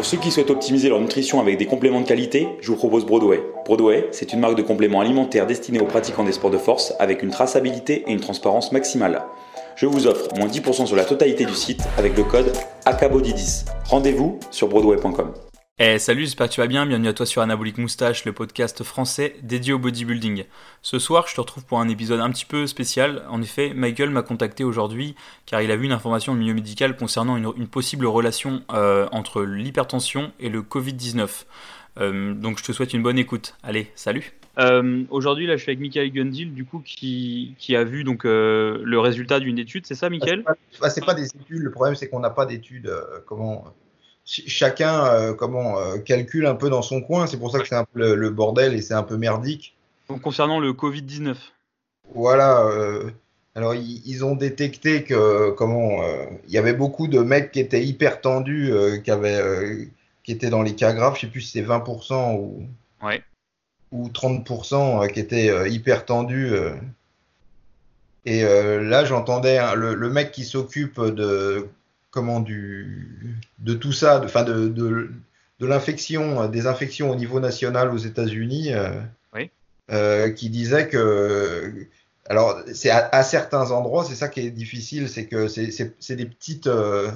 Pour ceux qui souhaitent optimiser leur nutrition avec des compléments de qualité, je vous propose Broadway. Broadway, c'est une marque de compléments alimentaires destinée aux pratiquants des sports de force avec une traçabilité et une transparence maximale. Je vous offre moins 10% sur la totalité du site avec le code ACABODY10. Rendez-vous sur broadway.com. Eh salut, j'espère que tu vas bien, bienvenue à toi sur Anabolic Moustache, le podcast français dédié au bodybuilding. Ce soir, je te retrouve pour un épisode un petit peu spécial. En effet, Michael m'a contacté aujourd'hui car il a vu une information au milieu médical concernant une, possible relation euh, entre l'hypertension et le Covid-19. Euh, donc je te souhaite une bonne écoute. Allez, salut euh, Aujourd'hui, là, je suis avec Michael Gundil, du coup, qui, qui a vu donc le résultat d'une étude, c'est ça, Michael? C'est pas, pas, des études, le problème c'est qu'on n'a pas d'études, comment chacun euh, comment euh, calcule un peu dans son coin. C'est pour ça que c'est un peu le, bordel et c'est un peu merdique. Donc, concernant le Covid 19. Voilà. Euh, alors ils, ont détecté que comment il y avait beaucoup de mecs qui étaient hyper tendus, qui avaient qui étaient dans les cas graves. Je sais plus si c'est 20% ou ouais. ou 30% qui étaient hyper tendus. Et là, j'entendais le, le, mec qui s'occupe de comment du de tout ça, de, de, de l'infection, des infections au niveau national aux États-Unis, euh, euh, qui disait que alors c'est à, certains endroits, c'est ça qui est difficile, c'est que c'est des petites euh,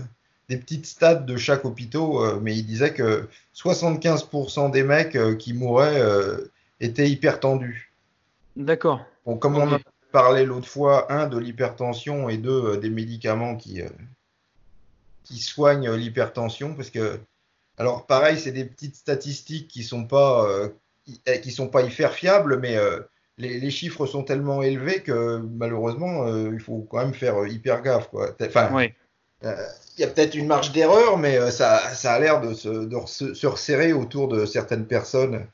des petites stades de chaque hôpital, mais il disait que 75% des mecs qui mouraient étaient hypertendus. D'accord. Bon, comme on a parlé l'autre fois, un de l'hypertension et deux des médicaments qui qui soignent l'hypertension parce que alors pareil c'est des petites statistiques qui sont pas euh, eh, qui sont pas hyper fiables mais euh, les, les, chiffres sont tellement élevés que malheureusement euh, il faut quand même faire hyper gaffe quoi. Enfin il y a peut-être une marge d'erreur mais ça, ça a l'air de, se, de se, resserrer autour de certaines personnes.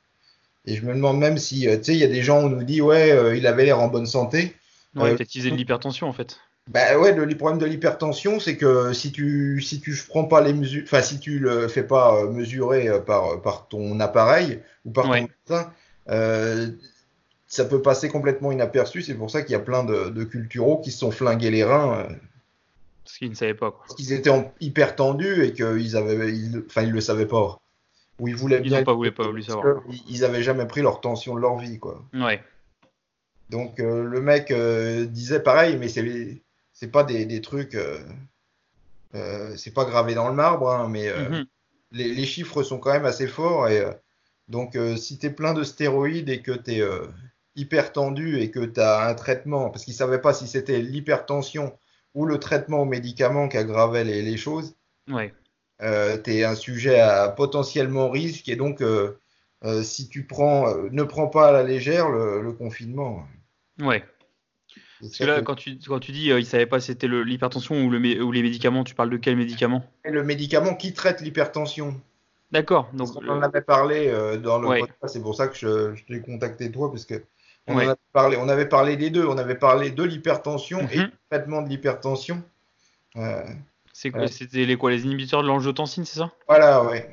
Et je me demande même si tu sais il y a des gens où on nous dit ouais il avait l'air en bonne santé. Ouais, peut-être qu'ils de l'hypertension en fait bah ouais, le, problème de l'hypertension, c'est que si tu si tu prends pas les mesures, enfin si tu le fais pas euh, mesurer euh, par par ton appareil ou par ton médecin, euh, ça peut passer complètement inaperçu. C'est pour ça qu'il y a plein de, de culturaux qui se sont flingués les reins. Euh, parce qu'ils ne savaient pas. Quoi. Parce qu'ils étaient en, hyper tendus et qu'ils avaient, enfin ils, le savaient pas. Ou ils voulaient ils bien. pas voulu pas voulu savoir. Ils avaient jamais pris leur tension de leur vie, quoi. Ouais. Donc le mec disait pareil, mais c'est c'est pas des, des trucs, euh, euh, c'est pas gravé dans le marbre, hein, mais euh, mhm. les, les, chiffres sont quand même assez forts. Et donc, si tu es plein de stéroïdes et que tu es hyper tendu et que tu as un traitement, parce qu'ils savaient pas si c'était l'hypertension ou le traitement aux médicaments qui aggravait les, les choses, ouais. tu es un sujet à potentiellement risque et donc si tu prends, ne prends pas à la légère le, le confinement. Ouais. Parce que là, quand tu, quand tu dis euh, il ne savait pas si c'était l'hypertension ou, le, ou les médicaments, tu parles de quel médicament Le médicament qui traite l'hypertension. D'accord. Donc, on en avait parlé euh, dans le podcast, c'est pour ça que je, je t'ai contacté toi, parce que on, avait parlé, on avait parlé des deux. On avait parlé de l'hypertension et mhm. du traitement de l'hypertension. Euh, C'était les quoi Les inhibiteurs de l'angiotensine, c'est ça? Voilà, ouais.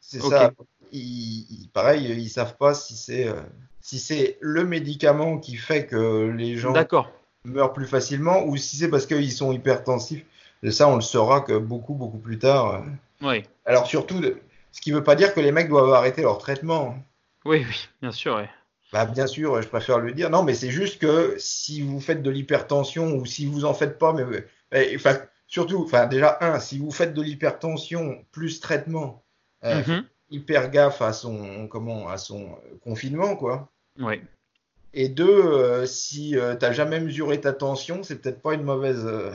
C'est ça. Ils, pareil, ils savent pas si c'est euh, si c'est le médicament qui fait que les gens. Meurent plus facilement ou si c'est parce qu'ils sont hypertensifs. Et ça, on le saura que beaucoup, beaucoup plus tard. Oui. Alors surtout, ce qui ne veut pas dire que les mecs doivent arrêter leur traitement. Oui, oui, bien sûr. Oui. Bah, bien sûr, je préfère le dire. Non, mais c'est juste que si vous faites de l'hypertension ou si vous en faites pas, mais, enfin, surtout, enfin, déjà, un, si vous faites de l'hypertension plus traitement, euh, mhm. hyper gaffe à son, comment, à son confinement, quoi. Oui. Et deux, euh, si euh, tu n'as jamais mesuré ta tension, c'est peut-être pas une mauvaise, euh,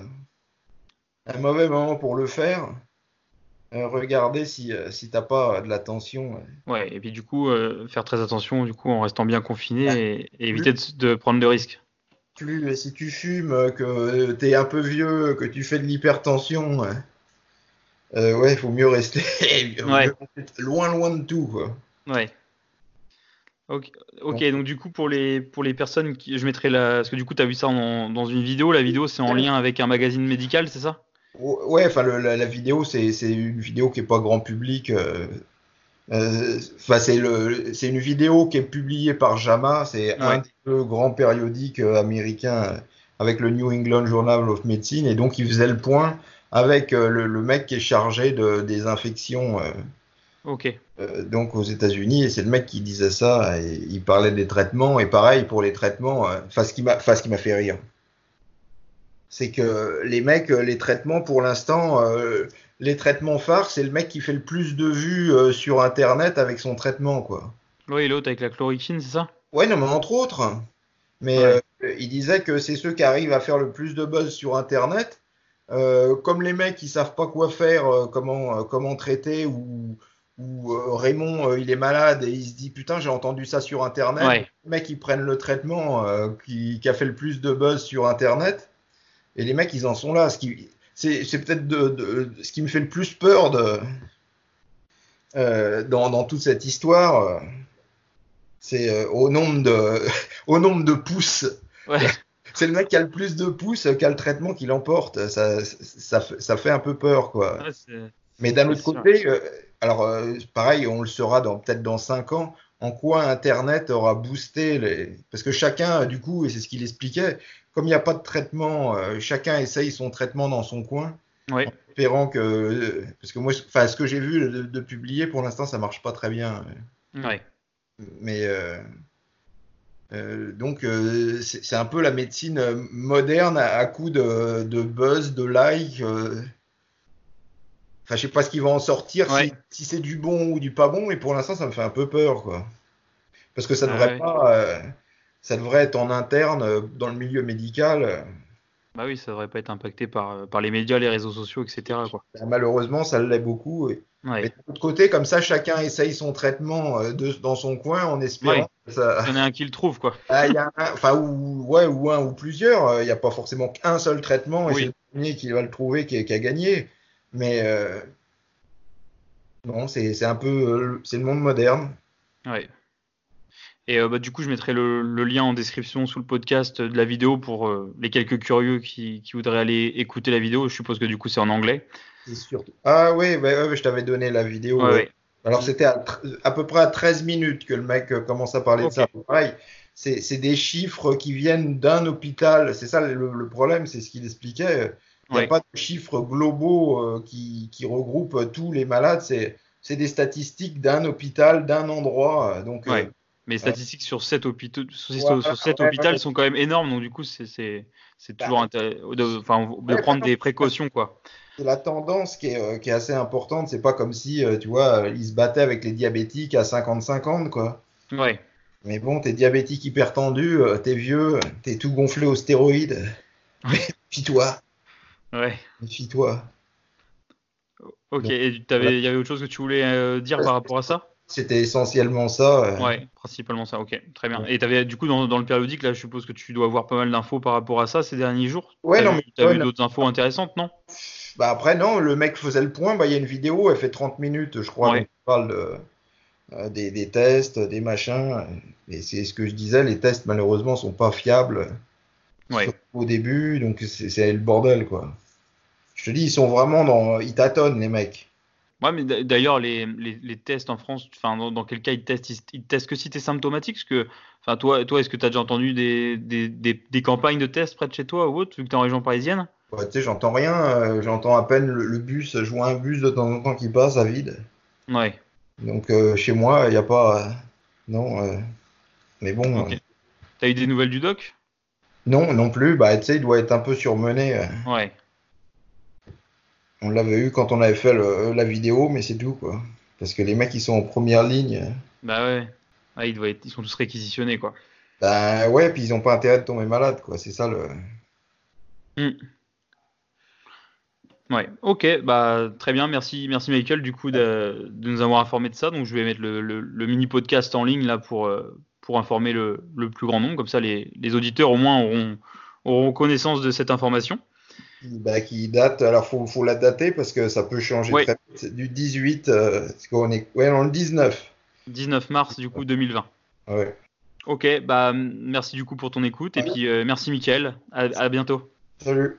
un mauvais moment pour le faire. regardez si, si t'as pas de la tension. Ouais, et puis du coup, faire très attention du coup en restant bien confiné et, éviter de, prendre de risques. Plus, si tu fumes, que tu es un peu vieux, que tu fais de l'hypertension, ouais, il faut mieux rester loin loin de tout. Quoi. Ouais. Ok, donc du coup pour les pour les personnes qui je mettrai la parce que du coup tu as vu ça dans une vidéo, la vidéo c'est en lien avec un magazine médical, c'est ça? Ouais, enfin la, vidéo c'est une vidéo qui est pas grand public. Euh, euh, c'est une vidéo qui est publiée par JAMA, c'est un des deux grands périodiques euh, américains avec le New England Journal of Medicine et donc il faisait le point avec le, le, mec qui est chargé de des infections Ok. Euh, donc aux États-Unis, et c'est le mec qui disait ça, et il parlait des traitements, et pareil pour les traitements, euh, enfin ce qui m'a fait rire, c'est que les mecs, euh, les traitements pour l'instant, euh, les traitements phares, c'est le mec qui fait le plus de vues euh, sur Internet avec son traitement, quoi. Oui, l'autre avec la chloroquine, c'est ça? Ouais, non, mais entre autres. Mais Ouais. euh, il disait que c'est ceux qui arrivent à faire le plus de buzz sur Internet. Comme les mecs qui savent pas quoi faire, comment, comment traiter, ou, ou euh, Raymond, euh, il est malade et il se dit putain, j'ai entendu ça sur Internet. Ouais. Les mecs, ils prennent le traitement euh, qui, qui a fait le plus de buzz sur Internet. Et les mecs, ils en sont là. Ce qui, c'est, peut-être de, de- ce qui me fait le plus peur de, dans, dans toute cette histoire. c'est au nombre de, au nombre de pouces. Ouais. C'est le mec qui a le plus de pouces qui a le traitement qui l'emporte. Ça, ça, fait- ça fait un peu peur, quoi. Ouais, Mais d'un autre côté, alors euh, pareil, on le saura dans peut-être dans 5 ans, en quoi Internet aura boosté les. Parce que chacun, euh, du coup, et c'est ce qu'il expliquait, comme il n'y a pas de traitement, euh, chacun essaye son traitement dans son coin, Ouais. espérant que. euh, Parce que moi, enfin, ce que j'ai vu de, de publier, pour l'instant, ça marche pas très bien. Ouais. Mais euh, donc, c'est un peu la médecine moderne à, à coup de, de buzz, de like. Enfin, je sais pas ce qui va en sortir, Ouais. si, si c'est du bon ou du pas bon, mais pour l'instant, ça me fait un peu peur, quoi. Parce que ça Ah devrait ouais. pas, euh, ça devrait être en interne euh, dans le milieu médical. euh. Bah oui, ça devrait pas être impacté par, par les médias, les réseaux sociaux, etc. Quoi. Malheureusement, ça l'est beaucoup. et- Ouais. Mais de l'autre côté, comme ça, chacun essaye son traitement de, dans son coin en espérant Ouais. Il y en a un qui le trouve, quoi. Ah, il y a un, enfin, ou, ouais, ou un ou plusieurs. Il n'y a pas forcément qu'un seul traitement et Oui. c'est le premier qui va le trouver qui, qui a gagné. Mais euh, non, c'est c'est un peu. euh, C'est le monde moderne. Ouais. Et euh, bah, du coup, je mettrai le, le lien en description sous le podcast de la vidéo pour euh, les quelques curieux qui, qui voudraient aller écouter la vidéo. Je suppose que du coup, c'est en anglais. C'est. Ah oui, ouais, je t'avais donné la vidéo. Ouais, ouais. ouais. Alors c'était à, à peu près à 13 minutes que le mec euh, commence à parler de ça. Pareil, c'est c'est des chiffres qui viennent d'un hôpital. C'est ça le, le problème, c'est ce qu'il expliquait. Il n'y a Ouais. pas de chiffres globaux euh, qui, qui regroupent tous les malades. C'est des statistiques d'un hôpital, d'un endroit. euh, Donc, euh. Mais les statistiques sur Ouais, hôpital ouais. sont quand même énormes. Donc du coup, c'est Bah, toujours intéressant de, enfin, de ouais, prendre des précautions, quoi. c'est la tendance qui est, euh, qui est assez importante. C'est pas comme si, tu vois, ils se battaient avec les diabétiques à 50-50, quoi. Ouais. Mais bon, t'es diabétique hypertendu, t'es vieux, t'es tout gonflé aux stéroïdes. Méfie-toi, Ouais. méfie-toi. Ok. Et il y avait autre chose que tu voulais euh, dire par rapport à ça? C'était essentiellement ça. euh. Ouais, principalement ça. Ok, très bien. Et t'avais du coup dans, dans le périodique là, je suppose que tu dois avoir pas mal d'infos par rapport à ça ces derniers jours? Ouais, non, mais- T'as ouais, vu d'autres infos intéressantes, non? Bah après, non, le mec faisait le point. Bah, il y a une vidéo, elle fait 30 minutes, je crois. Ouais. donc on parle de, euh, des, des tests, des machins. Et c'est ce que je disais, les tests, malheureusement, sont pas fiables. Ouais. Au début, donc c'est le bordel, quoi. Je te dis, ils sont vraiment dans. Ils tâtonnent, les mecs. Ouais, mais d'a- d'ailleurs, les, les, les tests en France, enfin, dans, dans quel cas ils testent? Ils, ils testent que si tu es symptomatique? Parce que, enfin, toi, toi est-ce que tu as déjà entendu des, des, des, des campagnes de tests près de chez toi ou autre, vu que tu es en région parisienne? Ouais, tu sais, j'entends rien, euh, j'entends à peine le, le bus, je vois un bus de temps en temps qui passe à vide. Ouais, Donc euh, chez moi, il n'y a pas. euh, non. mais bon, ok. euh, T'as eu des nouvelles du doc? Non, non plus. Bah, tu sais, il doit être un peu surmené. euh. Ouais, On l'avait eu quand on avait fait le- la vidéo, mais c'est tout, quoi. Parce que les mecs, ils sont en première ligne. euh, bah ouais. Ouais, ils, doivent être- ils sont tous réquisitionnés, quoi. Ben ouais, puis ils n'ont pas intérêt de tomber malade, quoi. C'est ça le. Hmm. Ouais, ok, bah très bien, merci, merci Michael du coup de, de nous avoir informé de ça. Donc je vais mettre le, le- le mini podcast en ligne là pour, euh, pour informer le, le plus grand nombre, comme ça les, les auditeurs au moins auront, auront connaissance de cette information. Bah, qui date. Alors, faut, faut la dater parce que ça peut changer Ouais. très vite. C'est du 18. euh, qu'on est. Ouais, non, le 19. 19 mars du coup 2020. Ouais. Ok, bah merci du coup pour ton écoute et puis euh, merci Michael, à, à bientôt. Salut.